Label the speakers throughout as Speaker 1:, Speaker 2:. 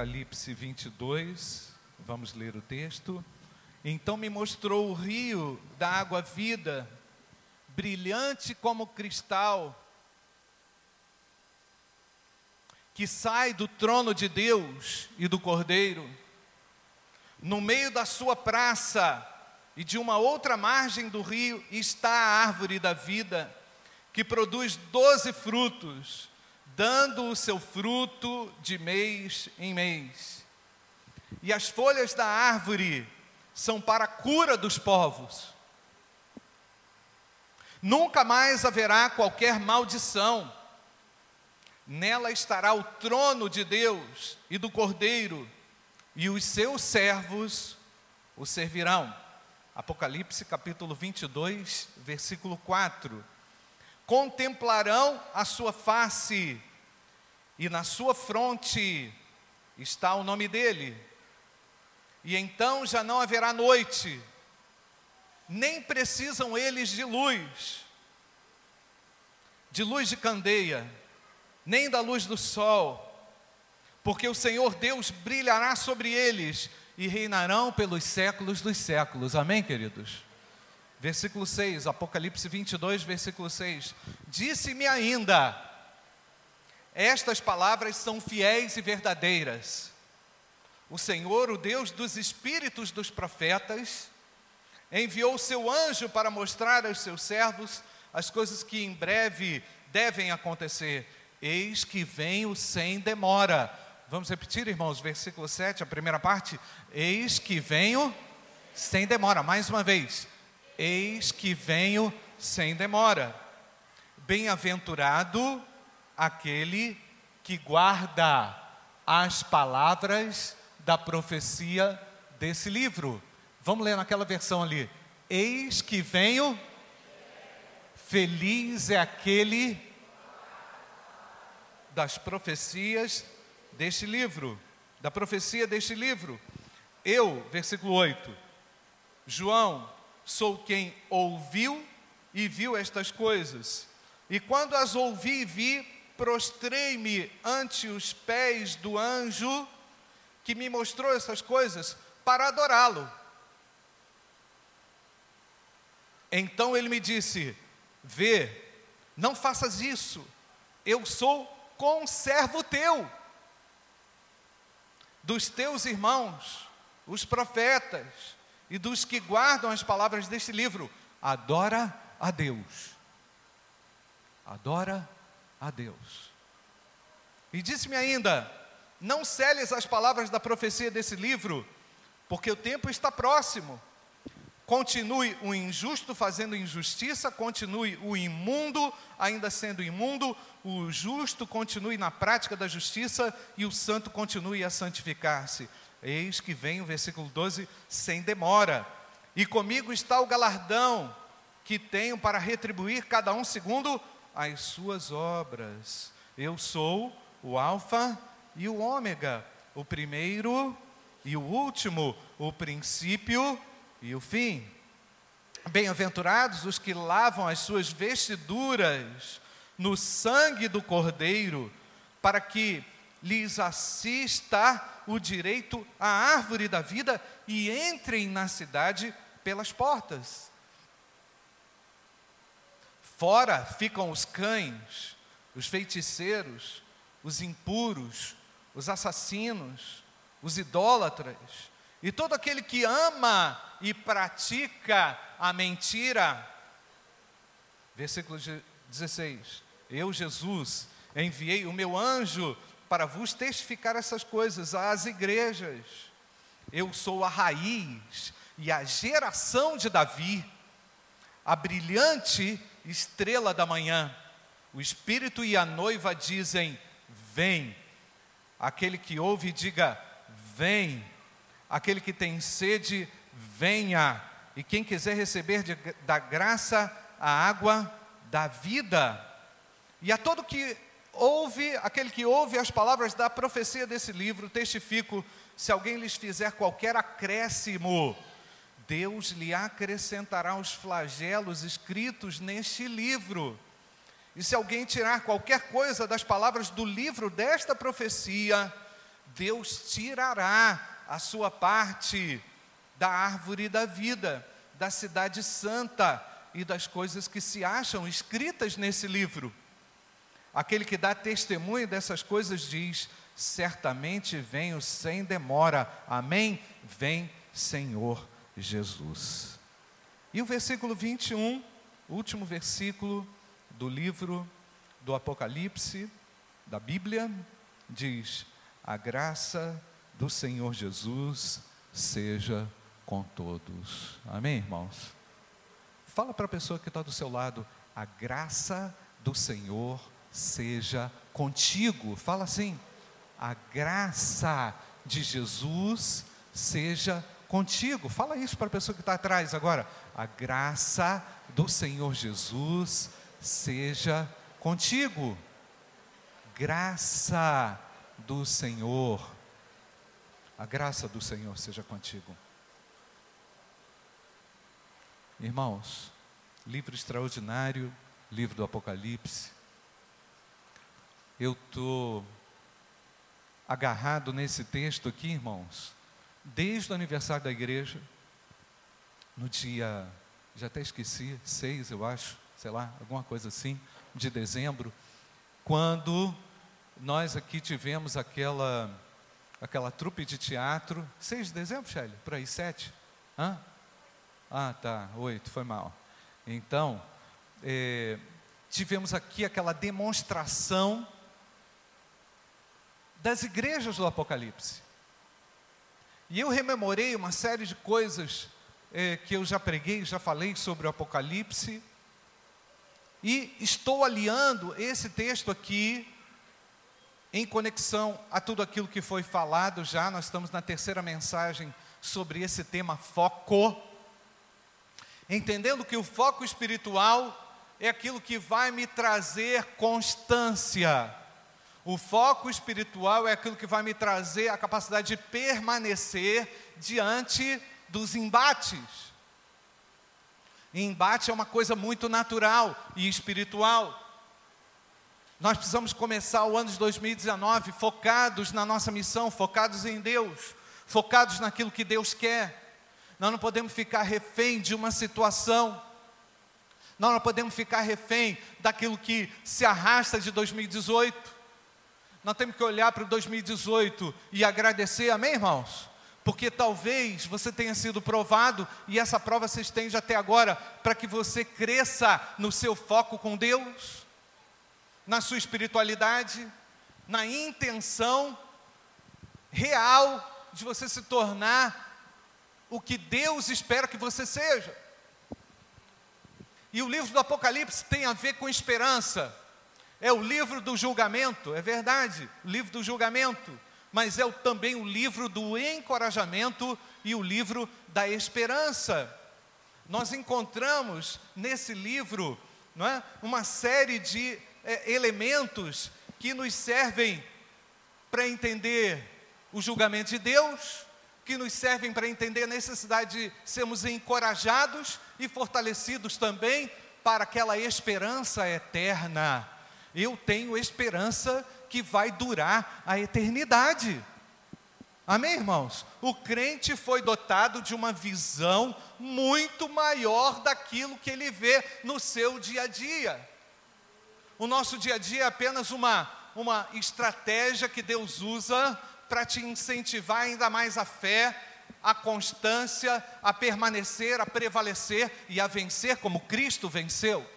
Speaker 1: Apocalipse 22, vamos ler o texto. Então me mostrou o rio da água vida, brilhante como cristal, que sai do trono de Deus e do Cordeiro. No meio da sua praça e de uma outra margem do rio está a árvore da vida, que produz doze frutos, dando o seu fruto de mês em mês. E as folhas da árvore são para a cura dos povos. Nunca mais haverá qualquer maldição. Nela estará o trono de Deus e do Cordeiro, e os seus servos o servirão. Apocalipse capítulo 22, versículo 4. Contemplarão a sua face, e na sua fronte está o nome dele. E então já não haverá noite, nem precisam eles de luz, de luz de candeia, nem da luz do sol, porque o Senhor Deus brilhará sobre eles e reinarão pelos séculos dos séculos. Amém, queridos? Versículo 6, Apocalipse 22, versículo 6. Disse-me ainda: Estas palavras são fiéis e verdadeiras. O Senhor, o Deus dos espíritos dos profetas, enviou seu anjo para mostrar aos seus servos as coisas que em breve devem acontecer. Eis que venho sem demora. Vamos repetir, irmãos, versículo 7, a primeira parte. Eis que venho sem demora. Mais uma vez. Eis que venho sem demora. Bem-aventurado aquele que guarda as palavras da profecia desse livro. Vamos ler naquela versão ali. Eis que venho, feliz é aquele das profecias deste livro, da profecia deste livro. Eu, versículo 8, João, sou quem ouviu e viu estas coisas. E quando as ouvi e vi, prostrei-me ante os pés do anjo que me mostrou essas coisas para adorá-lo. Então ele me disse: Vê, não faças isso, eu sou conservo teu dos teus irmãos, os profetas e dos que guardam as palavras deste livro. Adora a Deus. Adora a Deus. E disse-me ainda: Não celes as palavras da profecia desse livro, porque o tempo está próximo. Continue o injusto fazendo injustiça, continue o imundo ainda sendo imundo, o justo continue na prática da justiça e o santo continue a santificar-se. Eis que vem o versículo 12, sem demora. E comigo está o galardão que tenho para retribuir cada um segundo as suas obras. Eu sou o Alfa e o Ômega, o primeiro e o último, o princípio e o fim. Bem-aventurados os que lavam as suas vestiduras no sangue do Cordeiro, para que lhes assista o direito à árvore da vida e entrem na cidade pelas portas. Fora ficam os cães, os feiticeiros, os impuros, os assassinos, os idólatras, e todo aquele que ama e pratica a mentira. Versículo 16: Eu, Jesus, enviei o meu anjo para vos testificar essas coisas às igrejas. Eu sou a raiz e a geração de Davi, a brilhante estrela da manhã. O Espírito e a noiva dizem: Vem. Aquele que ouve, diga: Vem. Aquele que tem sede, venha. E quem quiser receber de, da graça a água da vida. E a todo que ouve, aquele que ouve as palavras da profecia desse livro, testifico: se alguém lhes fizer qualquer acréscimo, Deus lhe acrescentará os flagelos escritos neste livro. E se alguém tirar qualquer coisa das palavras do livro desta profecia, Deus tirará a sua parte da árvore da vida, da cidade santa e das coisas que se acham escritas nesse livro. Aquele que dá testemunho dessas coisas diz: certamente venho sem demora. Amém? Vem, Senhor Jesus. E o versículo 21, último versículo do livro do Apocalipse, da Bíblia, diz: A graça do Senhor Jesus seja com todos. Amém, irmãos? Fala para a pessoa que está do seu lado: A graça do Senhor seja contigo. Fala assim: A graça de Jesus seja contigo. Fala isso para a pessoa que está atrás agora. A graça do Senhor Jesus seja contigo. Graça do Senhor. A graça do Senhor seja contigo. Irmãos, livro extraordinário, livro do Apocalipse. Eu estou agarrado nesse texto aqui, irmãos, desde o aniversário da igreja, no dia, já até esqueci, seis, eu acho, sei lá, alguma coisa assim, de dezembro, quando nós aqui tivemos aquela aquela trupe de teatro, 6 de dezembro, Shelly? Por aí, 7? Hã? Ah, tá, 8, foi mal. Então, é, tivemos aqui aquela demonstração das igrejas do Apocalipse. E eu rememorei uma série de coisas é, que eu já preguei, já falei sobre o Apocalipse, e estou aliando esse texto aqui em conexão a tudo aquilo que foi falado já, nós estamos na terceira mensagem sobre esse tema foco. Entendendo que o foco espiritual é aquilo que vai me trazer constância. O foco espiritual é aquilo que vai me trazer a capacidade de permanecer diante dos embates. E embate é uma coisa muito natural e espiritual. Nós precisamos começar o ano de 2019 focados na nossa missão, focados em Deus, focados naquilo que Deus quer. Nós não podemos ficar refém de uma situação. Nós não podemos ficar refém daquilo que se arrasta de 2018. Nós temos que olhar para o 2018 e agradecer, amém, irmãos? Porque talvez você tenha sido provado e essa prova se estende até agora para que você cresça no seu foco com Deus na sua espiritualidade, na intenção real de você se tornar o que Deus espera que você seja. E o livro do Apocalipse tem a ver com esperança. É o livro do julgamento, é verdade, o livro do julgamento, mas é também o livro do encorajamento e o livro da esperança. Nós encontramos nesse livro não é, uma série de é, elementos que nos servem para entender o julgamento de Deus, que nos servem para entender a necessidade de sermos encorajados e fortalecidos também para aquela esperança eterna. Eu tenho esperança que vai durar a eternidade. Amém, irmãos? O crente foi dotado de uma visão muito maior daquilo que ele vê no seu dia a dia. O nosso dia a dia é apenas uma, uma estratégia que Deus usa para te incentivar ainda mais a fé, a constância, a permanecer, a prevalecer e a vencer como Cristo venceu.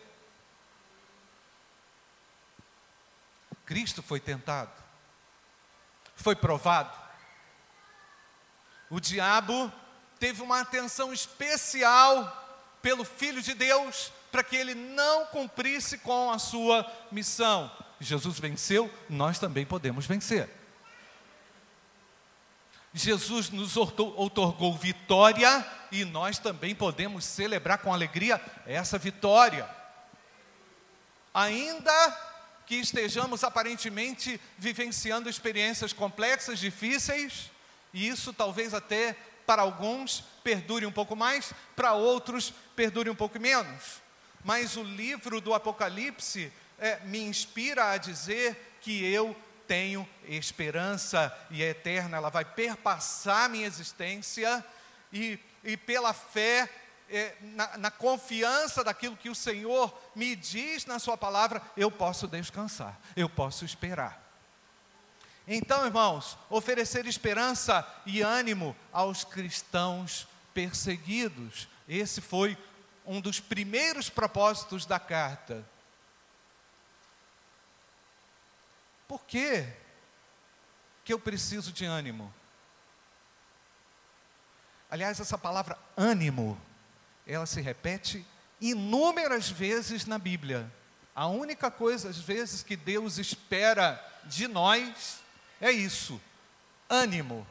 Speaker 1: Cristo foi tentado, foi provado. O diabo teve uma atenção especial pelo Filho de Deus, para que ele não cumprisse com a sua missão. Jesus venceu, nós também podemos vencer. Jesus nos otorgou vitória e nós também podemos celebrar com alegria essa vitória. Ainda que estejamos aparentemente vivenciando experiências complexas, difíceis, e isso talvez até para alguns perdure um pouco mais, para outros perdure um pouco menos. Mas o livro do Apocalipse é, me inspira a dizer que eu tenho esperança e é eterna, ela vai perpassar minha existência e, e pela fé, é, na, na confiança daquilo que o Senhor me diz na Sua palavra, eu posso descansar, eu posso esperar. Então, irmãos, oferecer esperança e ânimo aos cristãos perseguidos. Esse foi um dos primeiros propósitos da carta. Por que que eu preciso de ânimo? Aliás, essa palavra ânimo, ela se repete inúmeras vezes na Bíblia. A única coisa, às vezes, que Deus espera de nós é isso: ânimo.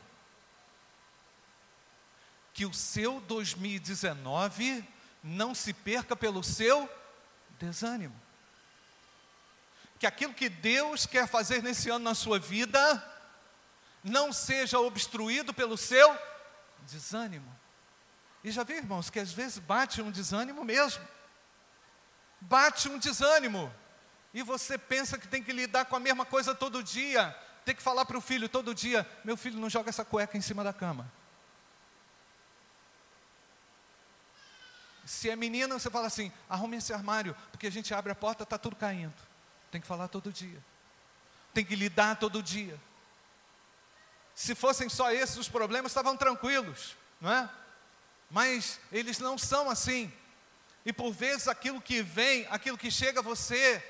Speaker 1: Que o seu 2019 não se perca pelo seu desânimo. Que aquilo que Deus quer fazer nesse ano na sua vida não seja obstruído pelo seu desânimo. E já vi, irmãos, que às vezes bate um desânimo mesmo. Bate um desânimo. E você pensa que tem que lidar com a mesma coisa todo dia. Tem que falar para o filho todo dia: meu filho, não joga essa cueca em cima da cama. Se é menina, você fala assim: arrume esse armário, porque a gente abre a porta, está tudo caindo. Tem que falar todo dia. Tem que lidar todo dia. Se fossem só esses os problemas, estavam tranquilos, não é? Mas eles não são assim. E por vezes aquilo que vem, aquilo que chega a você,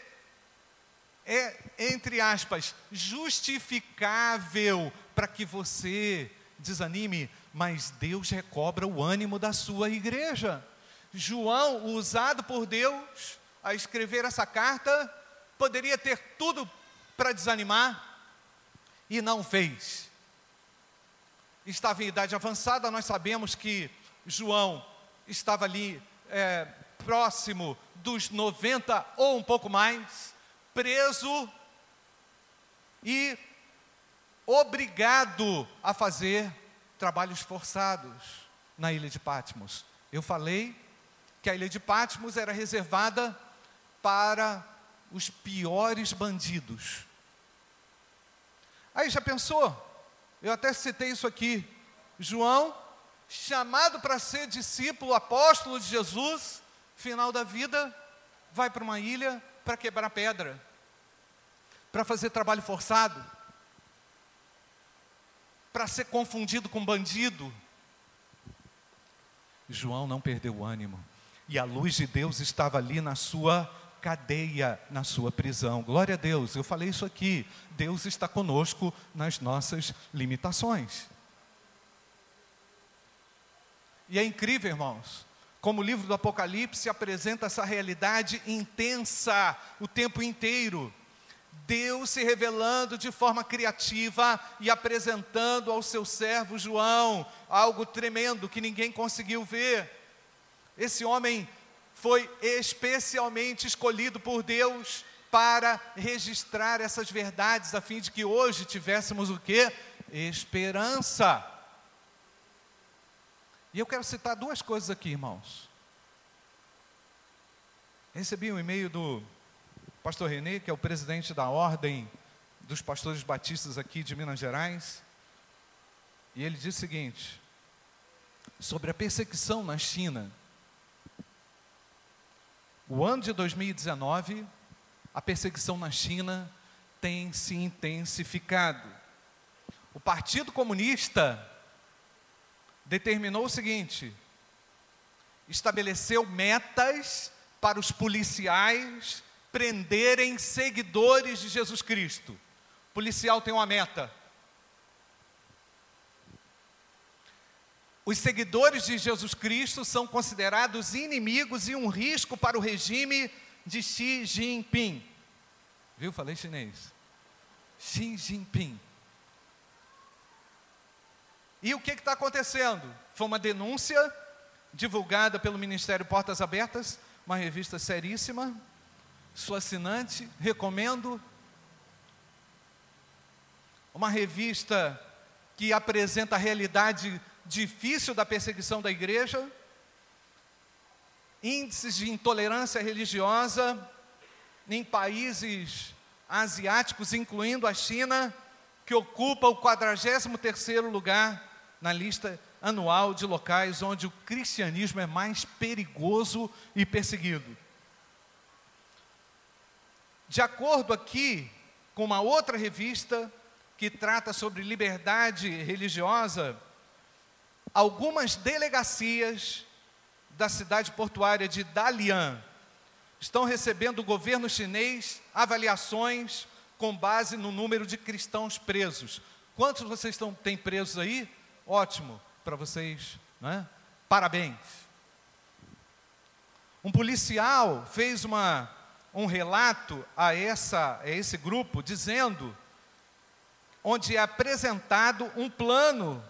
Speaker 1: é, entre aspas, justificável para que você desanime, mas Deus recobra o ânimo da sua igreja. João, usado por Deus a escrever essa carta, poderia ter tudo para desanimar e não fez. Estava em idade avançada, nós sabemos que João estava ali é, próximo dos 90 ou um pouco mais, preso e obrigado a fazer trabalhos forçados na ilha de Patmos. Eu falei que a ilha de Patmos era reservada para os piores bandidos. Aí já pensou? Eu até citei isso aqui. João, chamado para ser discípulo, apóstolo de Jesus, final da vida, vai para uma ilha para quebrar pedra, para fazer trabalho forçado, para ser confundido com bandido. João não perdeu o ânimo e a luz de Deus estava ali na sua cadeia, na sua prisão. Glória a Deus, eu falei isso aqui. Deus está conosco nas nossas limitações. E é incrível, irmãos, como o livro do Apocalipse apresenta essa realidade intensa o tempo inteiro. Deus se revelando de forma criativa e apresentando ao seu servo João algo tremendo que ninguém conseguiu ver. Esse homem foi especialmente escolhido por Deus para registrar essas verdades, a fim de que hoje tivéssemos o que? Esperança. E eu quero citar duas coisas aqui, irmãos. Recebi um e-mail do pastor Renê, que é o presidente da Ordem dos Pastores Batistas aqui de Minas Gerais. E ele diz o seguinte: sobre a perseguição na China. O ano de 2019, a perseguição na China tem se intensificado. O Partido Comunista determinou o seguinte: estabeleceu metas para os policiais prenderem seguidores de Jesus Cristo. O policial tem uma meta. Os seguidores de Jesus Cristo são considerados inimigos e um risco para o regime de Xi Jinping. Viu? Falei chinês. Xi Jinping. E o que está acontecendo? Foi uma denúncia divulgada pelo Ministério Portas Abertas, uma revista seríssima. Sou assinante, recomendo. Uma revista que apresenta a realidade difícil da perseguição da igreja, índices de intolerância religiosa em países asiáticos, incluindo a China, que ocupa o 43º lugar na lista anual de locais onde o cristianismo é mais perigoso e perseguido. De acordo aqui com uma outra revista que trata sobre liberdade religiosa, algumas delegacias da cidade portuária de Dalian estão recebendo do governo chinês avaliações com base no número de cristãos presos. Quantos vocês estão, têm presos aí? Ótimo para vocês, né? Parabéns. Um policial fez uma, um relato a, essa, a esse grupo dizendo, onde é apresentado um plano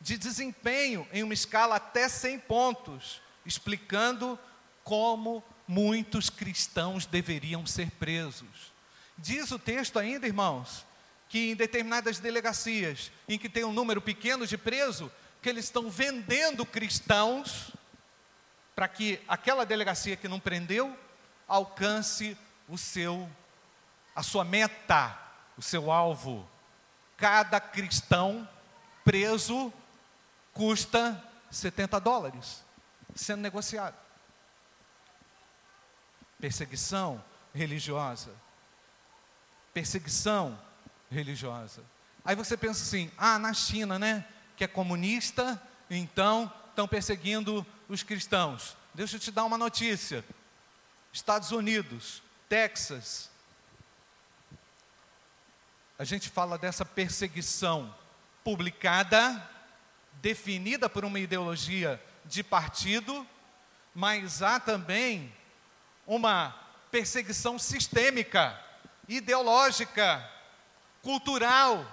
Speaker 1: de desempenho em uma escala até 100 pontos, explicando como muitos cristãos deveriam ser presos. Diz o texto ainda, irmãos, que em determinadas delegacias em que tem um número pequeno de presos, que eles estão vendendo cristãos para que aquela delegacia que não prendeu alcance o seu a sua meta, o seu alvo. Cada cristão preso custa 70 dólares sendo negociado. Perseguição religiosa. Perseguição religiosa. Aí você pensa assim: ah, na China, né? que é comunista, então estão perseguindo os cristãos. Deixa eu te dar uma notícia. Estados Unidos, Texas, a gente fala dessa perseguição publicada, definida por uma ideologia de partido, mas há também uma perseguição sistêmica, ideológica, cultural.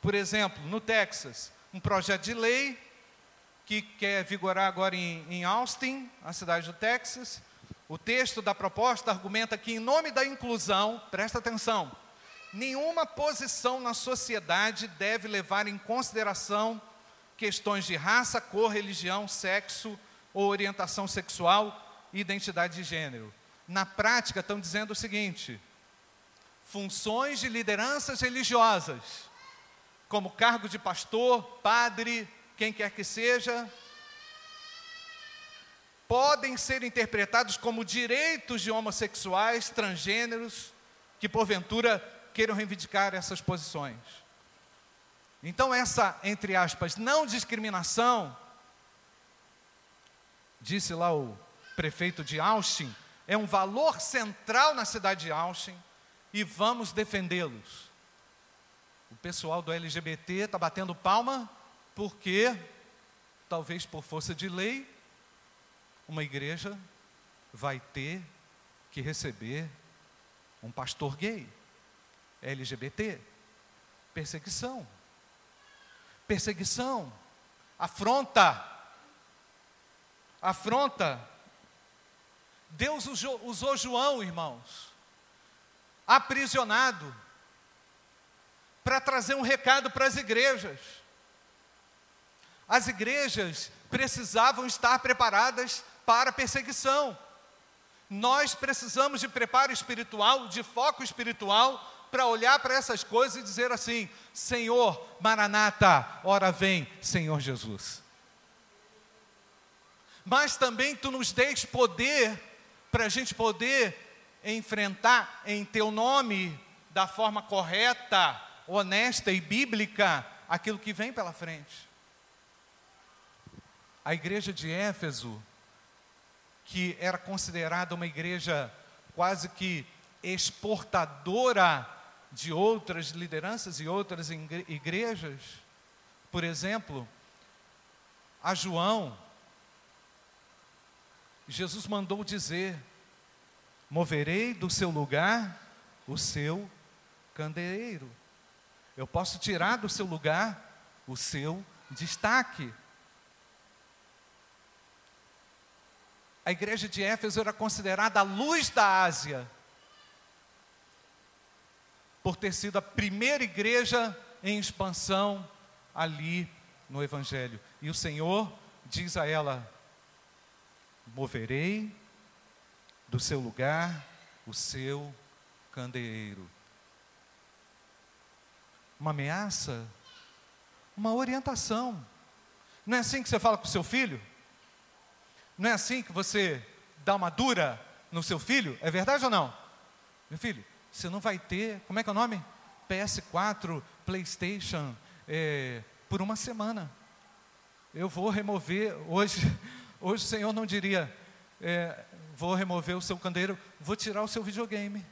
Speaker 1: Por exemplo, no Texas, um projeto de lei que quer vigorar agora em, em Austin, a cidade do Texas. O texto da proposta argumenta que, em nome da inclusão, presta atenção, nenhuma posição na sociedade deve levar em consideração questões de raça, cor, religião, sexo ou orientação sexual e identidade de gênero. Na prática, estão dizendo o seguinte: funções de lideranças religiosas como cargo de pastor, padre, quem quer que seja, podem ser interpretados como direitos de homossexuais, transgêneros, que porventura queiram reivindicar essas posições. Então, essa, entre aspas, não discriminação, disse lá o prefeito de Austin, é um valor central na cidade de Austin e vamos defendê-los. O pessoal do LGBT está batendo palma porque, talvez por força de lei, uma igreja vai ter que receber um pastor gay, LGBT. Perseguição. Perseguição. Afronta. Afronta. Deus usou, usou João, irmãos, aprisionado para trazer um recado para as igrejas. As igrejas precisavam estar preparadas para a perseguição. Nós precisamos de preparo espiritual, de foco espiritual, para olhar para essas coisas e dizer assim: Senhor, Maranata, ora vem, Senhor Jesus. Mas também tu nos dês poder para a gente poder enfrentar em teu nome da forma correta honesta e bíblica aquilo que vem pela frente. A igreja de Éfeso, que era considerada uma igreja quase que exportadora de outras lideranças e outras igrejas, por exemplo, a João, Jesus mandou dizer: moverei do seu lugar o seu candeeiro. Eu posso tirar do seu lugar o seu destaque. A igreja de Éfeso era considerada a luz da Ásia, por ter sido a primeira igreja em expansão ali no Evangelho. E o Senhor diz a ela: moverei do seu lugar o seu candeeiro. uma ameaça, uma orientação. Não é assim que você fala com o seu filho? Não é assim que você dá uma dura no seu filho? É verdade ou não? Meu filho, você não vai ter, como é que é o nome? PS4, PlayStation, é, por uma semana. Eu vou remover, hoje, hoje o Senhor não diria, é, vou remover o seu candeeiro, vou tirar o seu videogame.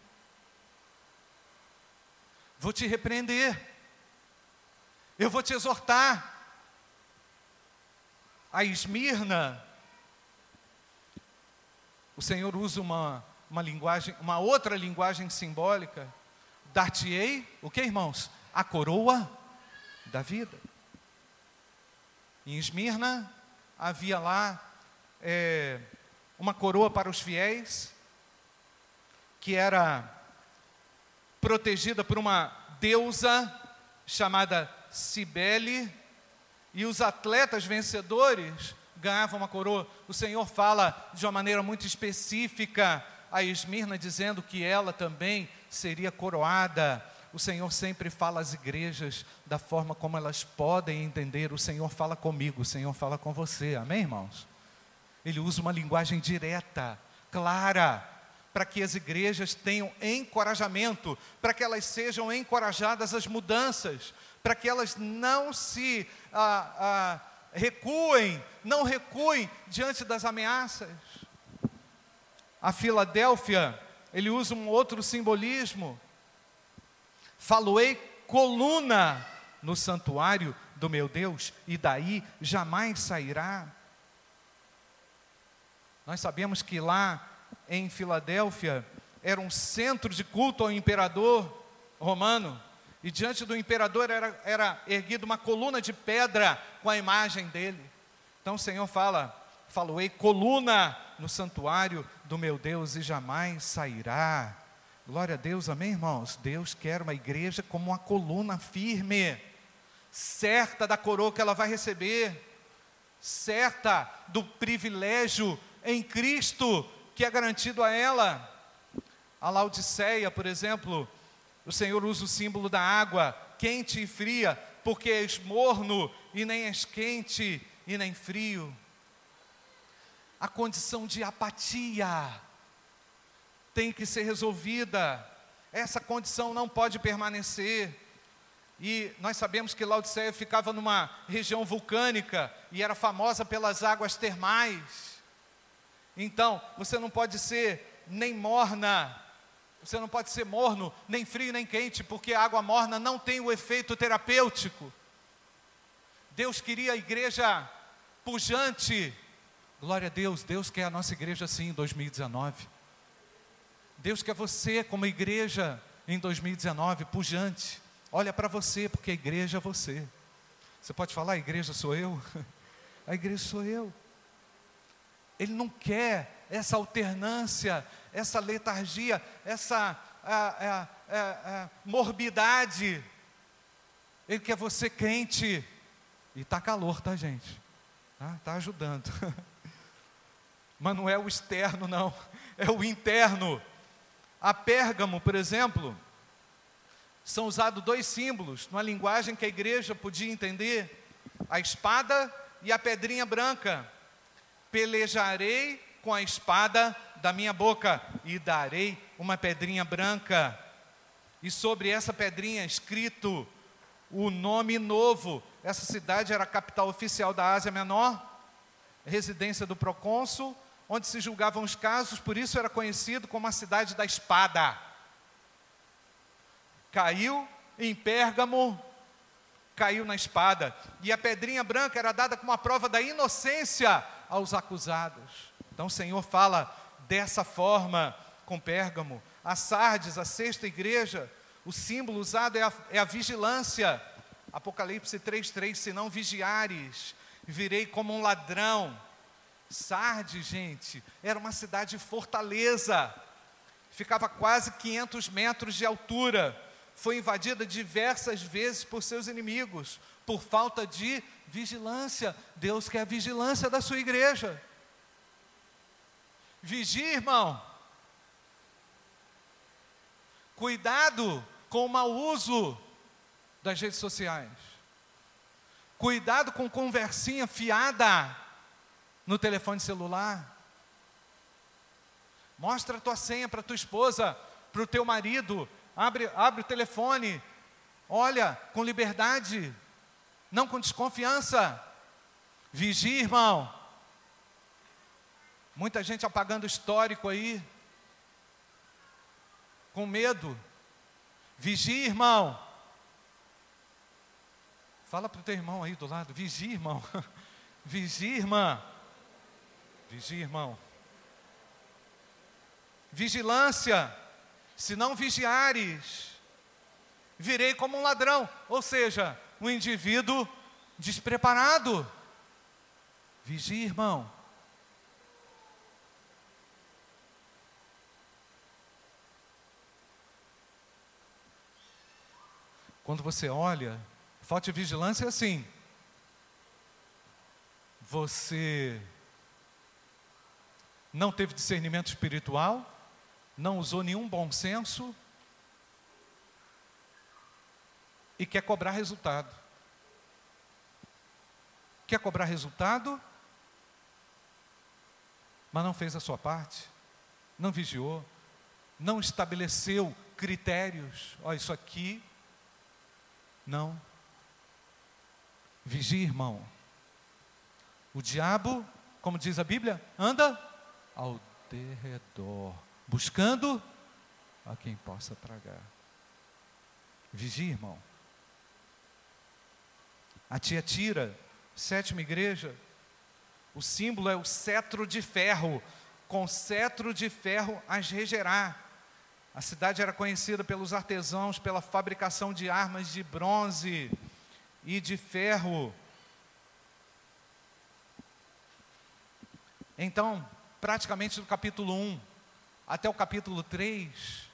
Speaker 1: Vou te repreender. Eu vou te exortar. A Esmirna, o Senhor usa uma, uma linguagem, uma outra linguagem simbólica. Dar-te-ei, o que irmãos? A coroa da vida. Em Esmirna havia lá é, uma coroa para os fiéis, que era protegida por uma deusa chamada Cibele, e os atletas vencedores ganhavam uma coroa. O Senhor fala de uma maneira muito específica a Esmirna, dizendo que ela também seria coroada o Senhor sempre fala às igrejas da forma como elas podem entender. O Senhor fala comigo, o Senhor fala com você. Amém, irmãos? Ele usa uma linguagem direta, clara, para que as igrejas tenham encorajamento, para que elas sejam encorajadas às mudanças, para que elas não se ah, ah, recuem, não recuem diante das ameaças. A Filadélfia, ele usa um outro simbolismo, Faloei coluna no santuário do meu Deus, e daí jamais sairá. Nós sabemos que lá em Filadélfia era um centro de culto ao imperador romano, e diante do imperador era, era erguida uma coluna de pedra com a imagem dele. Então o Senhor fala: Faloei coluna no santuário do meu Deus, e jamais sairá. Glória a Deus, amém, irmãos? Deus quer uma igreja como uma coluna firme, certa da coroa que ela vai receber, certa do privilégio em Cristo que é garantido a ela. A Laodiceia, por exemplo, o Senhor usa o símbolo da água, quente e fria, porque és morno e nem és quente e nem frio. A condição de apatia, tem que ser resolvida. Essa condição não pode permanecer. E nós sabemos que Laodiceia ficava numa região vulcânica e era famosa pelas águas termais. Então, você não pode ser nem morna, você não pode ser morno, nem frio, nem quente, porque a água morna não tem o efeito terapêutico. Deus queria a igreja pujante. Glória a Deus, Deus quer a nossa igreja assim em 2019. Deus quer você, como igreja, em 2019, pujante. Olha para você, porque a igreja é você. Você pode falar, a igreja sou eu? A igreja sou eu. Ele não quer essa alternância, essa letargia, essa a, a, a, morbidade. Ele quer você crente. E está calor, tá, gente? Está tá ajudando. Mas não é o externo, não. É o interno. A Pérgamo, por exemplo, são usados dois símbolos, numa linguagem que a igreja podia entender: a espada e a pedrinha branca. Pelejarei com a espada da minha boca e darei uma pedrinha branca. E sobre essa pedrinha escrito o nome novo. Essa cidade era a capital oficial da Ásia Menor, residência do procônsul, onde se julgavam os casos, por isso era conhecido como a cidade da espada. Caiu em Pérgamo, caiu na espada, e a pedrinha branca era dada como a prova da inocência aos acusados. Então o Senhor fala dessa forma com Pérgamo. A Sardes, a sexta igreja, o símbolo usado é a, é a vigilância. Apocalipse 3,3: Se não vigiares, virei como um ladrão. Sardes, gente, era uma cidade fortaleza, ficava quase 500 metros de altura, foi invadida diversas vezes por seus inimigos, por falta de vigilância. Deus quer a vigilância da sua igreja. Vigie, irmão. Cuidado com o mau uso das redes sociais. Cuidado com conversinha fiada no telefone celular. Mostra a tua senha para tua esposa, para o teu marido. Abre, abre o telefone. Olha, com liberdade, não com desconfiança. Vigie, irmão. Muita gente apagando histórico aí, com medo. Vigie, irmão. Fala para o teu irmão aí do lado, vigie, irmão. Vigie, irmã. Vigie, irmão. Vigilância. Se não vigiares, virei como um ladrão. Ou seja, um indivíduo despreparado. Vigie, irmão. Quando você olha, falta de vigilância é assim. Você não teve discernimento espiritual, não usou nenhum bom senso e quer cobrar resultado. Quer cobrar resultado, mas não fez a sua parte, não vigiou, não estabeleceu critérios. Ó, isso aqui não. Vigie, irmão. O diabo, como diz a Bíblia, anda ao derredor, buscando a quem possa tragar. Vigie, irmão. A tia Tira, sétima igreja, o símbolo é o cetro de ferro, com cetro de ferro as regerá. A cidade era conhecida pelos artesãos pela fabricação de armas de bronze e de ferro. Então, praticamente do capítulo 1 até o capítulo 3,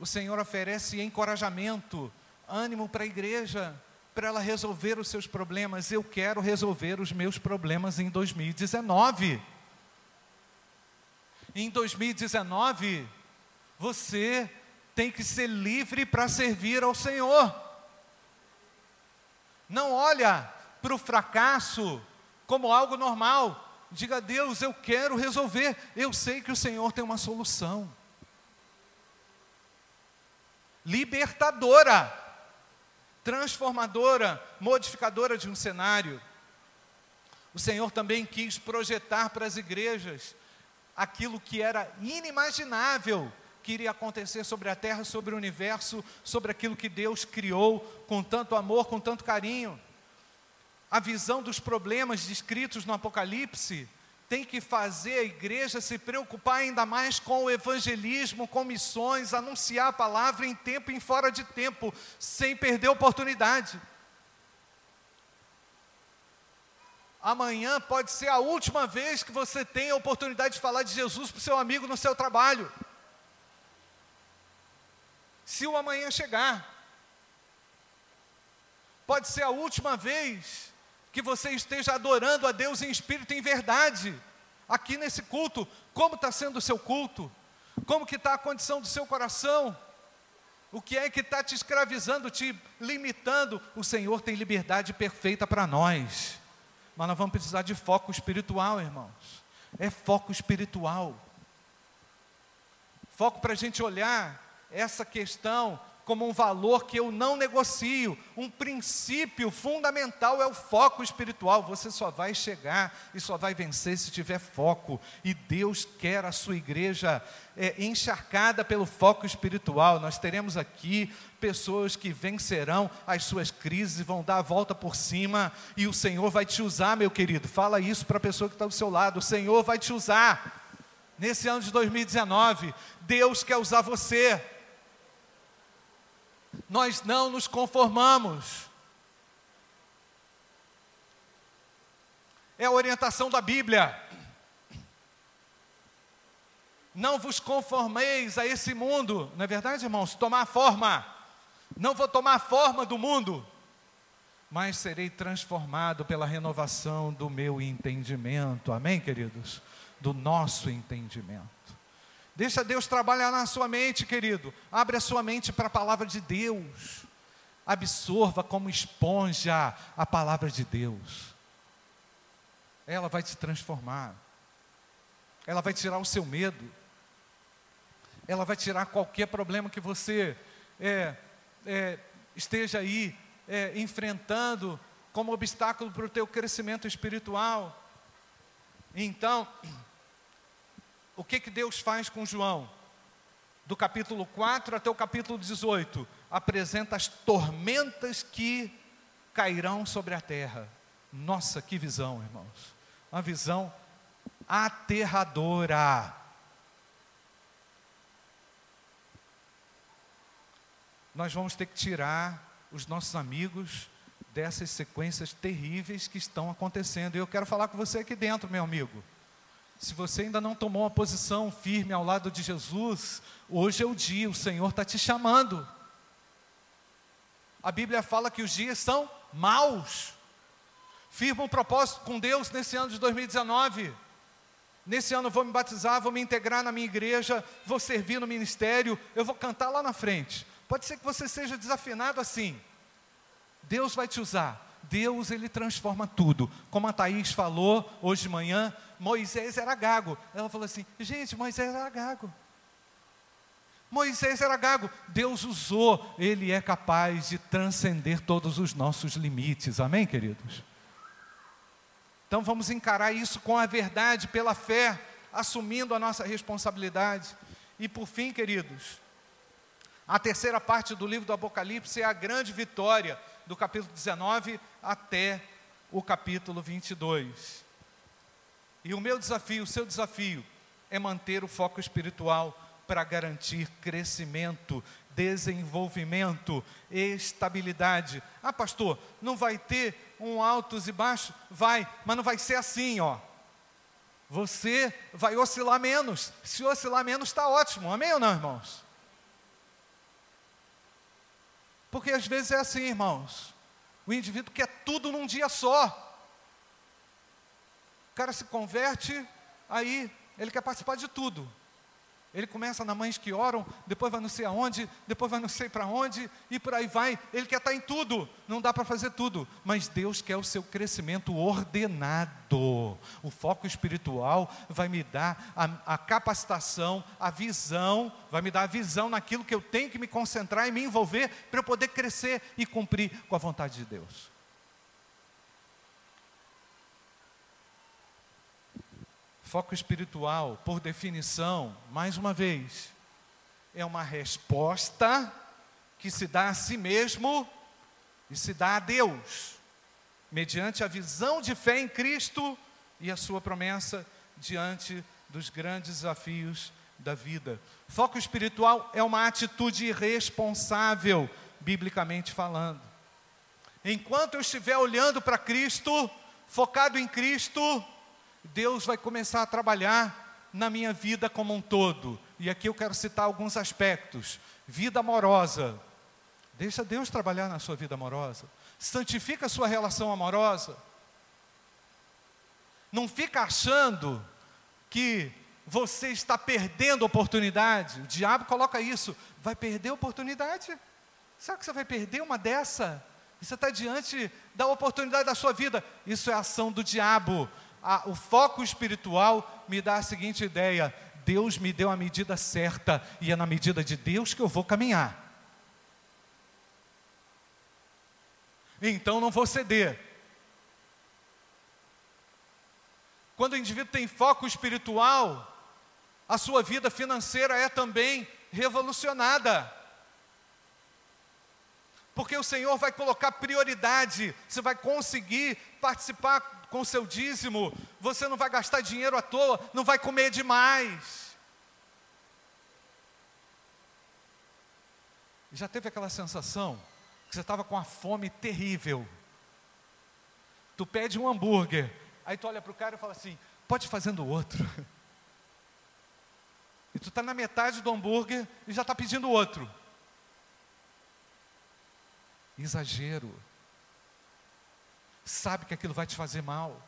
Speaker 1: o Senhor oferece encorajamento, ânimo para a igreja, para ela resolver os seus problemas. Eu quero resolver os meus problemas em 2019. Em 2019, você tem que ser livre para servir ao Senhor. Não olha para o fracasso como algo normal. Diga a Deus, eu quero resolver. Eu sei que o Senhor tem uma solução. Libertadora, transformadora, modificadora de um cenário. O Senhor também quis projetar para as igrejas aquilo que era inimaginável que iria acontecer sobre a terra, sobre o universo, sobre aquilo que Deus criou com tanto amor, com tanto carinho. A visão dos problemas descritos no Apocalipse tem que fazer a igreja se preocupar ainda mais com o evangelismo, com missões, anunciar a palavra em tempo e fora de tempo, sem perder oportunidade. Amanhã pode ser a última vez que você tem a oportunidade de falar de Jesus para o seu amigo no seu trabalho se o amanhã chegar. Pode ser a última vez que você esteja adorando a Deus em espírito e em verdade, aqui nesse culto. Como está sendo o seu culto? Como que está a condição do seu coração? O que é que está te escravizando, te limitando? O Senhor tem liberdade perfeita para nós. Mas nós vamos precisar de foco espiritual, irmãos. É foco espiritual. Foco para a gente olhar essa questão como um valor que eu não negocio, um princípio fundamental é o foco espiritual. Você só vai chegar e só vai vencer se tiver foco. E Deus quer a sua igreja é, encharcada pelo foco espiritual. Nós teremos aqui pessoas que vencerão as suas crises vão dar a volta por cima. E o Senhor vai te usar, meu querido. Fala isso para a pessoa que está do seu lado. O Senhor vai te usar. Nesse ano de 2019, Deus quer usar você nós não nos conformamos. É a orientação da Bíblia. Não vos conformeis a esse mundo, não é verdade, irmãos? Tomar forma. Não vou tomar forma do mundo, mas serei transformado pela renovação do meu entendimento. Amém, queridos? Do nosso entendimento. Deixa Deus trabalhar na sua mente, querido. Abre a sua mente para a palavra de Deus. absorva como esponja a palavra de Deus. Ela vai te transformar. Ela vai tirar o seu medo. Ela vai tirar qualquer problema que você é, é, esteja aí é, enfrentando como obstáculo para o teu crescimento espiritual. Então, o que, que Deus faz com João? Do capítulo 4 até o capítulo 18, apresenta as tormentas que cairão sobre a terra. Nossa, que visão, irmãos! Uma visão aterradora. Nós vamos ter que tirar os nossos amigos dessas sequências terríveis que estão acontecendo. E eu quero falar com você aqui dentro, meu amigo. Se você ainda não tomou uma posição firme ao lado de Jesus, hoje é o dia, o Senhor está te chamando. A Bíblia fala que os dias são maus. Firma um propósito com Deus nesse ano de 2019. Nesse ano eu vou me batizar, vou me integrar na minha igreja, vou servir no ministério, eu vou cantar lá na frente. Pode ser que você seja desafinado assim. Deus vai te usar. Deus, ele transforma tudo. Como a Thaís falou hoje de manhã, Moisés era gago. Ela falou assim: gente, Moisés era gago. Moisés era gago. Deus usou, ele é capaz de transcender todos os nossos limites. Amém, queridos? Então vamos encarar isso com a verdade, pela fé, assumindo a nossa responsabilidade. E por fim, queridos, a terceira parte do livro do Apocalipse é a grande vitória, do capítulo 19 até o capítulo 22. E o meu desafio, o seu desafio, é manter o foco espiritual para garantir crescimento, desenvolvimento, estabilidade. Ah, pastor, não vai ter um altos e baixos? Vai, mas não vai ser assim, ó. Você vai oscilar menos. Se oscilar menos, está ótimo. Amém ou não, irmãos? Porque às vezes é assim, irmãos. O indivíduo quer tudo num dia só. O cara se converte, aí ele quer participar de tudo. Ele começa na mães que oram, depois vai não sei aonde, depois vai não sei para onde, e por aí vai. Ele quer estar em tudo, não dá para fazer tudo, mas Deus quer o seu crescimento ordenado. O foco espiritual vai me dar a, a capacitação, a visão, vai me dar a visão naquilo que eu tenho que me concentrar e me envolver para eu poder crescer e cumprir com a vontade de Deus. Foco espiritual, por definição, mais uma vez, é uma resposta que se dá a si mesmo e se dá a Deus, mediante a visão de fé em Cristo e a sua promessa diante dos grandes desafios da vida. Foco espiritual é uma atitude responsável, biblicamente falando. Enquanto eu estiver olhando para Cristo, focado em Cristo, Deus vai começar a trabalhar na minha vida como um todo. E aqui eu quero citar alguns aspectos. Vida amorosa. Deixa Deus trabalhar na sua vida amorosa. Santifica a sua relação amorosa. Não fica achando que você está perdendo oportunidade. O diabo coloca isso. Vai perder oportunidade? Será que você vai perder uma dessa? Você está diante da oportunidade da sua vida. Isso é ação do diabo a, o foco espiritual me dá a seguinte ideia: Deus me deu a medida certa e é na medida de Deus que eu vou caminhar. Então não vou ceder. Quando o indivíduo tem foco espiritual, a sua vida financeira é também revolucionada. Porque o Senhor vai colocar prioridade, você vai conseguir participar com seu dízimo, você não vai gastar dinheiro à toa, não vai comer demais. Já teve aquela sensação que você estava com uma fome terrível? Tu pede um hambúrguer, aí tu olha para o cara e fala assim: pode fazendo outro. E tu está na metade do hambúrguer e já está pedindo outro. Exagero sabe que aquilo vai te fazer mal.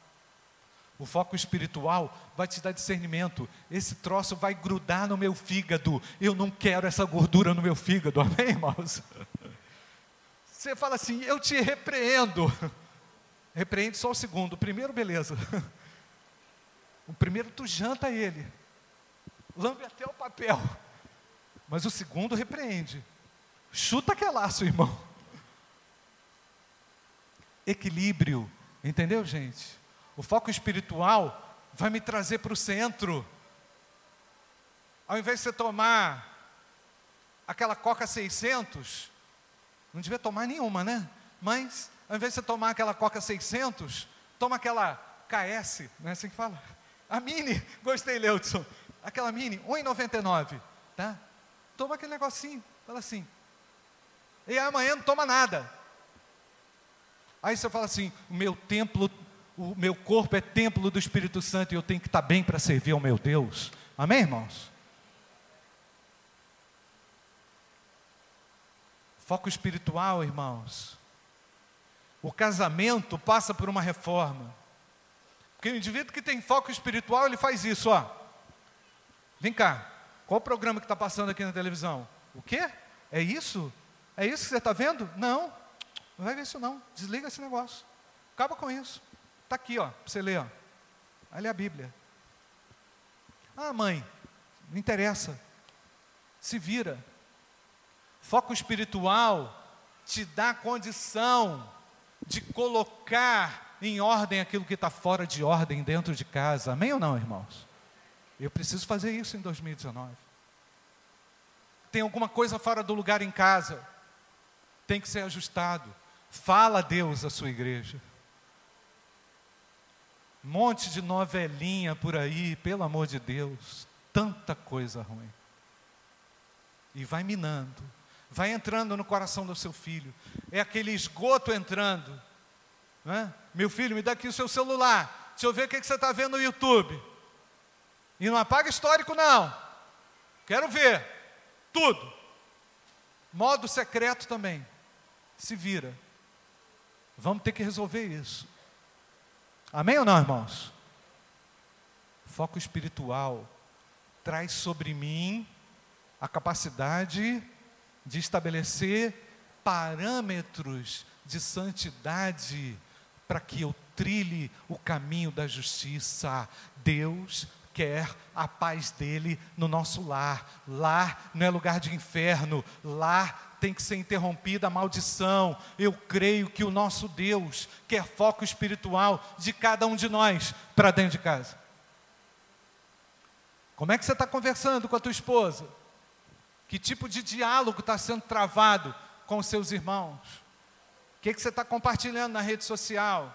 Speaker 1: O foco espiritual vai te dar discernimento. Esse troço vai grudar no meu fígado. Eu não quero essa gordura no meu fígado. Amém, irmãos? Você fala assim: Eu te repreendo. Repreende só o segundo. O primeiro, beleza. O primeiro, tu janta ele. Lambe até o papel. Mas o segundo, repreende. Chuta que é laço, irmão. Equilíbrio. Entendeu, gente? O foco espiritual vai me trazer para o centro. Ao invés de você tomar aquela Coca 600, não devia tomar nenhuma, né? Mas, ao invés de você tomar aquela Coca 600, toma aquela KS, não é assim que fala? A Mini, gostei, Leudson. Aquela Mini, 1,99, tá? Toma aquele negocinho, fala assim. E amanhã não toma nada. Aí você fala assim: o meu templo, o meu corpo é templo do Espírito Santo e eu tenho que estar bem para servir ao meu Deus. Amém, irmãos? Foco espiritual, irmãos. O casamento passa por uma reforma. Porque o indivíduo que tem foco espiritual, ele faz isso, ó. Vem cá, qual o programa que está passando aqui na televisão? O quê? É isso? É isso que você está vendo? Não, não vai ver isso não. Desliga esse negócio. Acaba com isso. Está aqui, ó, para você ler, ó. Ali é a Bíblia. Ah, mãe, não interessa. Se vira. Foco espiritual te dá condição de colocar em ordem aquilo que está fora de ordem dentro de casa. Amém ou não, irmãos? Eu preciso fazer isso em 2019. Tem alguma coisa fora do lugar em casa, tem que ser ajustado. Fala Deus a sua igreja. Um monte de novelinha por aí, pelo amor de Deus, tanta coisa ruim. E vai minando vai entrando no coração do seu filho. É aquele esgoto entrando. Né? Meu filho, me dá aqui o seu celular. Deixa eu ver o que, que você está vendo no YouTube. E não apaga histórico, não. Quero ver. Tudo. Modo secreto também. Se vira. Vamos ter que resolver isso. Amém ou não, irmãos? Foco espiritual traz sobre mim a capacidade de estabelecer parâmetros de santidade para que eu trilhe o caminho da justiça. Deus quer a paz dele no nosso lar. Lar não é lugar de inferno, lar tem que ser interrompida a maldição. Eu creio que o nosso Deus quer foco espiritual de cada um de nós para dentro de casa. Como é que você está conversando com a tua esposa? Que tipo de diálogo está sendo travado com os seus irmãos? O que, que você está compartilhando na rede social?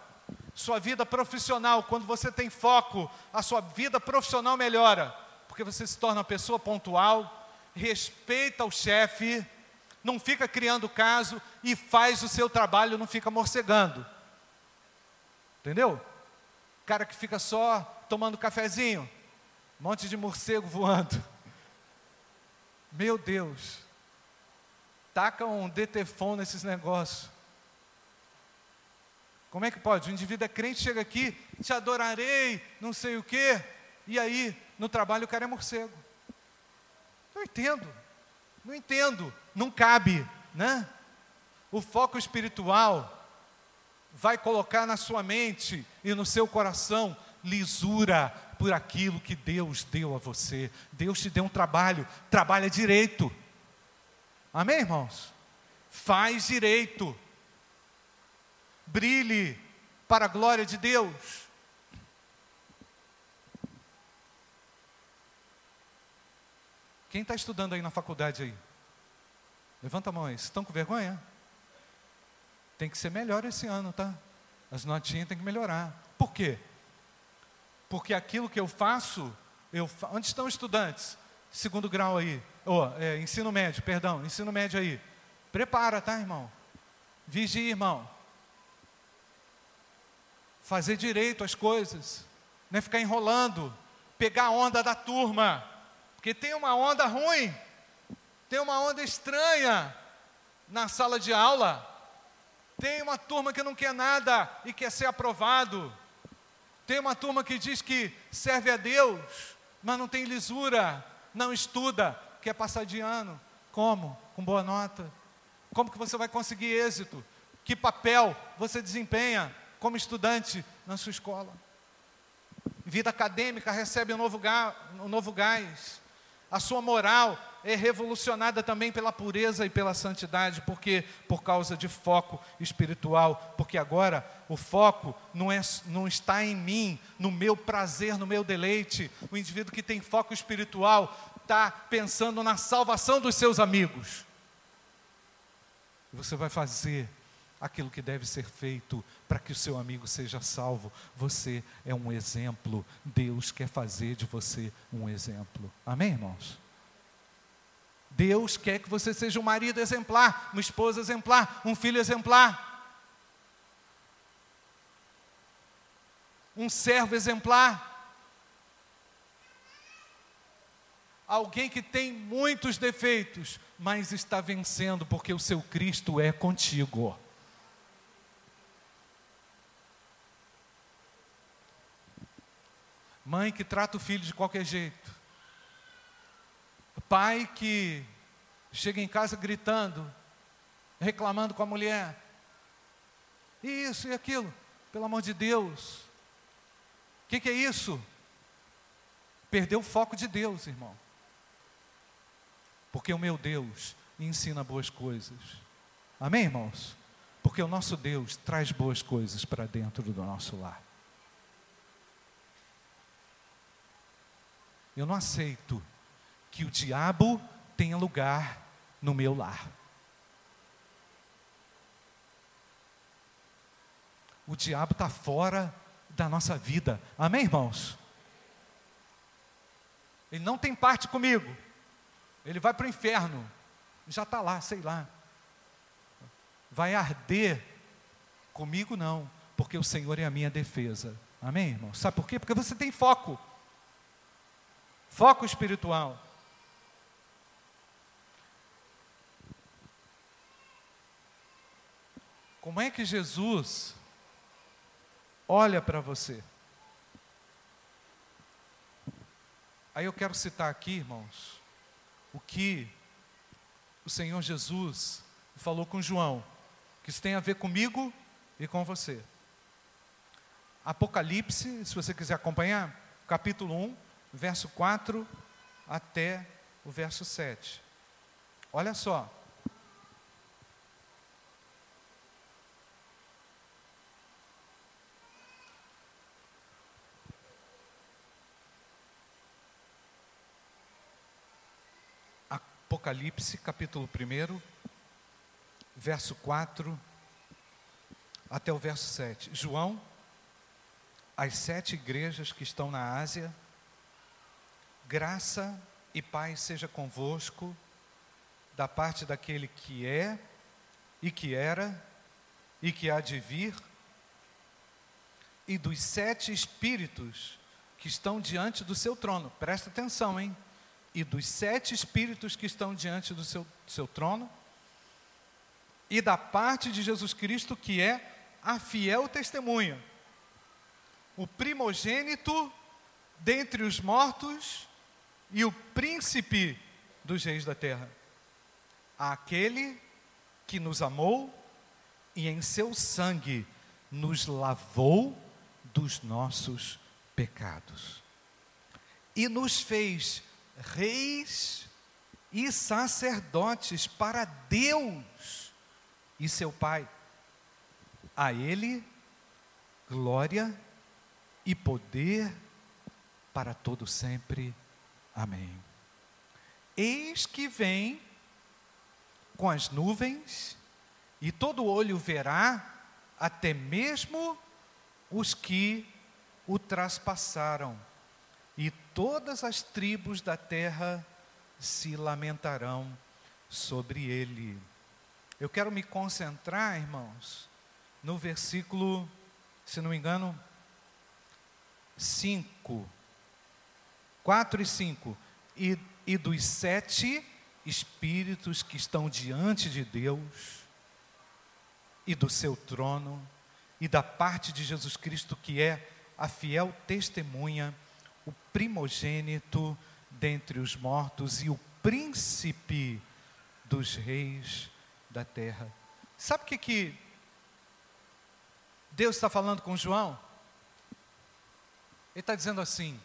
Speaker 1: Sua vida profissional, quando você tem foco, a sua vida profissional melhora, porque você se torna uma pessoa pontual, respeita o chefe, não fica criando caso e faz o seu trabalho, não fica morcegando. Entendeu? Cara que fica só tomando cafezinho, um monte de morcego voando. Meu Deus, taca um detefon nesses negócios. Como é que pode? O indivíduo é crente, chega aqui, te adorarei, não sei o quê, e aí, no trabalho, o cara é morcego. Não entendo, não entendo, não cabe, né? O foco espiritual vai colocar na sua mente e no seu coração lisura por aquilo que Deus deu a você. Deus te deu um trabalho, trabalha direito. Amém, irmãos? Faz direito. Brilhe para a glória de Deus. Quem está estudando aí na faculdade aí? Levanta a mão aí. Estão com vergonha? Tem que ser melhor esse ano, tá? As notinhas tem que melhorar. Por quê? Porque aquilo que eu faço, eu onde estão os estudantes? Segundo grau aí, oh, é, ensino médio, perdão, ensino médio aí. Prepara, tá, irmão? Vigia, irmão. Fazer direito as coisas, não é ficar enrolando, pegar a onda da turma, porque tem uma onda ruim, tem uma onda estranha na sala de aula. Tem uma turma que não quer nada e quer ser aprovado. Tem uma turma que diz que serve a Deus, mas não tem lisura, não estuda, quer passar de ano. Como? Com boa nota. Como que você vai conseguir êxito? Que papel você desempenha como estudante na sua escola? Vida acadêmica recebe um novo, um novo gás. A sua moral é revolucionada também pela pureza e pela santidade, porque por causa de foco espiritual, porque agora o foco não, é, não está em mim, no meu prazer, no meu deleite. O indivíduo que tem foco espiritual está pensando na salvação dos seus amigos. Você vai fazer aquilo que deve ser feito para que o seu amigo seja salvo. Você é um exemplo. Deus quer fazer de você um exemplo. Amém, irmãos? Deus quer que você seja um marido exemplar, uma esposa exemplar, um filho exemplar. Um servo exemplar. Alguém que tem muitos defeitos, mas está vencendo porque o seu Cristo é contigo. Mãe que trata o filho de qualquer jeito. Pai que chega em casa gritando, reclamando com a mulher. Isso e aquilo. Pelo amor de Deus. O que, que é isso? Perdeu o foco de Deus, irmão. Porque o meu Deus ensina boas coisas. Amém, irmãos? Porque o nosso Deus traz boas coisas para dentro do nosso lar. Eu não aceito que o diabo tenha lugar no meu lar. O diabo está fora da nossa vida. Amém, irmãos? Ele não tem parte comigo. Ele vai para o inferno. Já está lá, sei lá. Vai arder. Comigo não, porque o Senhor é a minha defesa. Amém, irmão? Sabe por quê? Porque você tem foco. Foco espiritual. Como é que Jesus olha para você? Aí eu quero citar aqui, irmãos, o que o Senhor Jesus falou com João, que isso tem a ver comigo e com você. Apocalipse, se você quiser acompanhar, capítulo 1, verso 4 até o verso 7. Olha só. Apocalipse, capítulo 1, verso 4 até o verso 7. João, as sete igrejas que estão na Ásia, Graça e paz seja convosco, da parte daquele que é, e que era, e que há de vir, e dos sete espíritos que estão diante do seu trono. Presta atenção, hein? E dos sete espíritos que estão diante do seu, seu trono, e da parte de Jesus Cristo, que é a fiel testemunha, o primogênito dentre os mortos e o príncipe dos reis da terra, aquele que nos amou e em seu sangue nos lavou dos nossos pecados e nos fez reis e sacerdotes para Deus e seu Pai. A Ele glória e poder para todo sempre. Amém. Eis que vem com as nuvens, e todo olho verá, até mesmo os que o traspassaram, e todas as tribos da terra se lamentarão sobre ele. Eu quero me concentrar, irmãos, no versículo, se não me engano, 5 4 e 5. E, e dos sete espíritos que estão diante de Deus, e do seu trono, e da parte de Jesus Cristo, que é a fiel testemunha, o primogênito dentre os mortos e o príncipe dos reis da terra. Sabe o que, que Deus está falando com João? Ele está dizendo assim: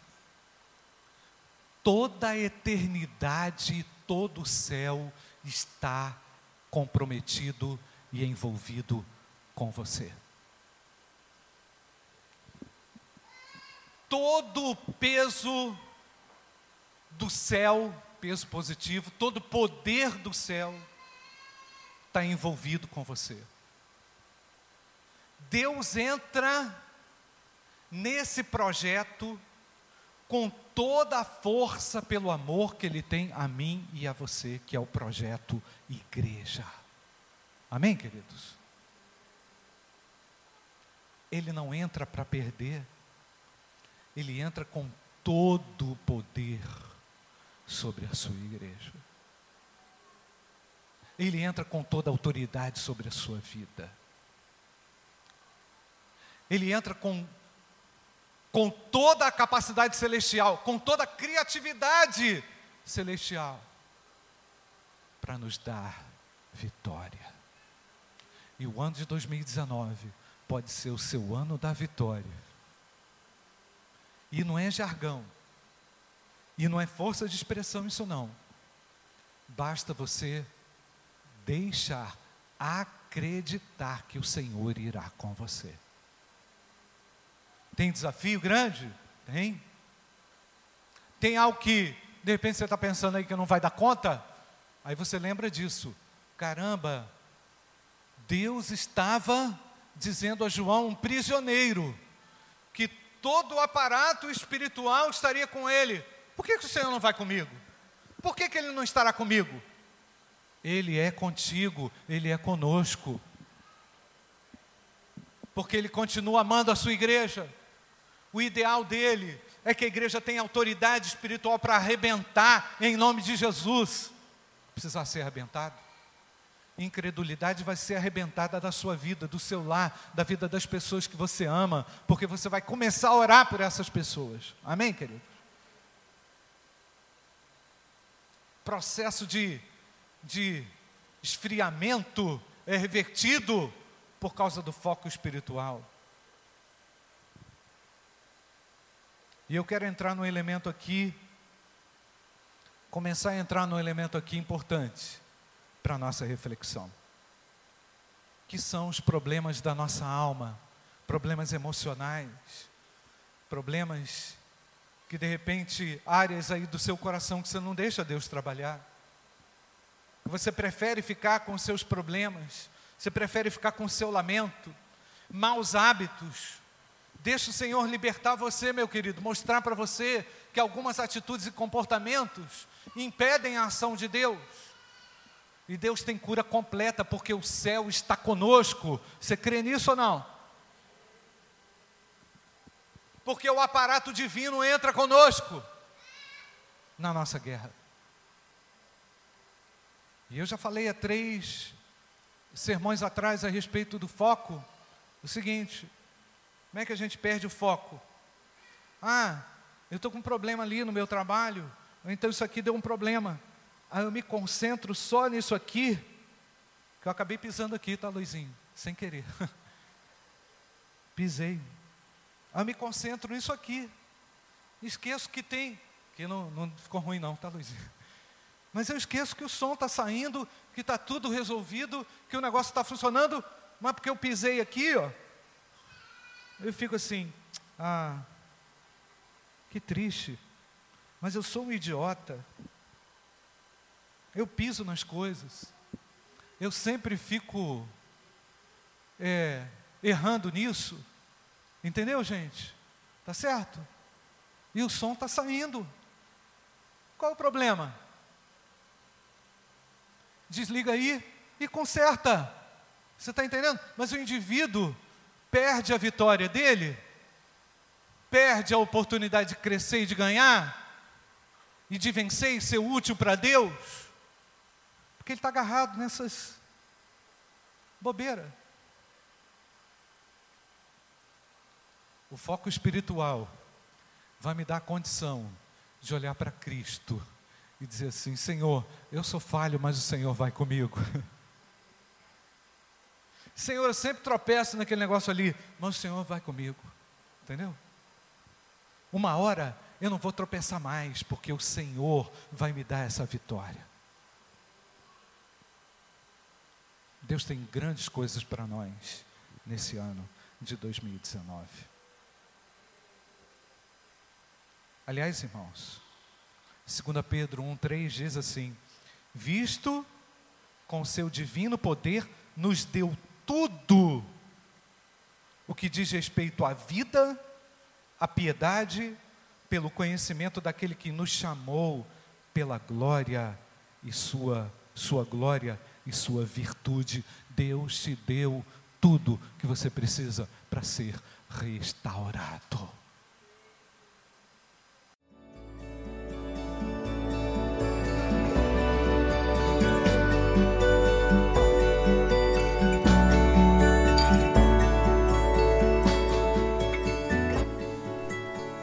Speaker 1: toda a eternidade, todo o céu está comprometido e envolvido com você. Todo o peso do céu, peso positivo, todo o poder do céu está envolvido com você. Deus entra nesse projeto com toda a força pelo amor que Ele tem a mim e a você, que é o projeto Igreja. Amém, queridos? Ele não entra para perder, ele entra com todo o poder sobre a sua igreja. Ele entra com toda a autoridade sobre a sua vida. Ele entra com, com toda a capacidade celestial, com toda a criatividade celestial, para nos dar vitória. E o ano de 2019 pode ser o seu ano da vitória. E não é jargão. E não é força de expressão isso não. Basta você deixar acreditar que o Senhor irá com você. Tem desafio grande? Tem. Tem algo que, de repente, você está pensando aí que não vai dar conta? Aí você lembra disso. Caramba, Deus estava dizendo a João, um prisioneiro, que todo o aparato espiritual estaria com ele. Por que, que o Senhor não vai comigo? Por que, que ele não estará comigo? Ele é contigo, ele é conosco. Porque ele continua amando a sua igreja. O ideal dele é que a igreja tenha autoridade espiritual para arrebentar em nome de Jesus. Precisar ser arrebentado. Incredulidade vai ser arrebentada da sua vida, do seu lar, da vida das pessoas que você ama, porque você vai começar a orar por essas pessoas. Amém, querido? Processo de, de esfriamento é revertido por causa do foco espiritual. E eu quero entrar no elemento aqui, começar a entrar no elemento aqui importante para a nossa reflexão. Que são os problemas da nossa alma, problemas emocionais, problemas que de repente, áreas aí do seu coração que você não deixa Deus trabalhar. Você prefere ficar com seus problemas, você prefere ficar com seu lamento, maus hábitos. Deixa o Senhor libertar você, meu querido, mostrar para você que algumas atitudes e comportamentos impedem a ação de Deus. E Deus tem cura completa porque o céu está conosco. Você crê nisso ou não? Porque o aparato divino entra conosco na nossa guerra. E eu já falei há três sermões atrás a respeito do foco. O seguinte: como é que a gente perde o foco? Ah, eu estou com um problema ali no meu trabalho, então isso aqui deu um problema. Aí eu me concentro só nisso aqui, que eu acabei pisando aqui, tá, Luizinho? Sem querer. Pisei. Aí eu me concentro nisso aqui. Esqueço que tem, que não, não ficou ruim não, tá, Luizinho? Mas eu esqueço que o som está saindo, que está tudo resolvido, que o negócio está funcionando, mas porque eu pisei aqui, ó. Eu fico assim, ah, que triste. Mas eu sou um idiota. Eu piso nas coisas. Eu sempre fico é, errando nisso. Entendeu, gente? Tá certo? E o som está saindo. Qual o problema? Desliga aí e conserta. Você está entendendo? Mas o indivíduo perde a vitória dele, perde a oportunidade de crescer e de ganhar, e de vencer e ser útil para Deus porque ele está agarrado nessas bobeiras. O foco espiritual vai me dar a condição de olhar para Cristo e dizer assim: Senhor, eu sou falho, mas o Senhor vai comigo. Senhor, eu sempre tropeço naquele negócio ali, mas o Senhor vai comigo, entendeu? Uma hora eu não vou tropeçar mais, porque o Senhor vai me dar essa vitória. Deus tem grandes coisas para nós nesse ano de 2019. Aliás, irmãos, 2 Pedro 1,3 diz assim: Visto com seu divino poder, nos deu tudo o que diz respeito à vida, à piedade, pelo conhecimento daquele que nos chamou pela glória e sua sua glória e sua virtude. Deus te deu tudo que você precisa para ser restaurado.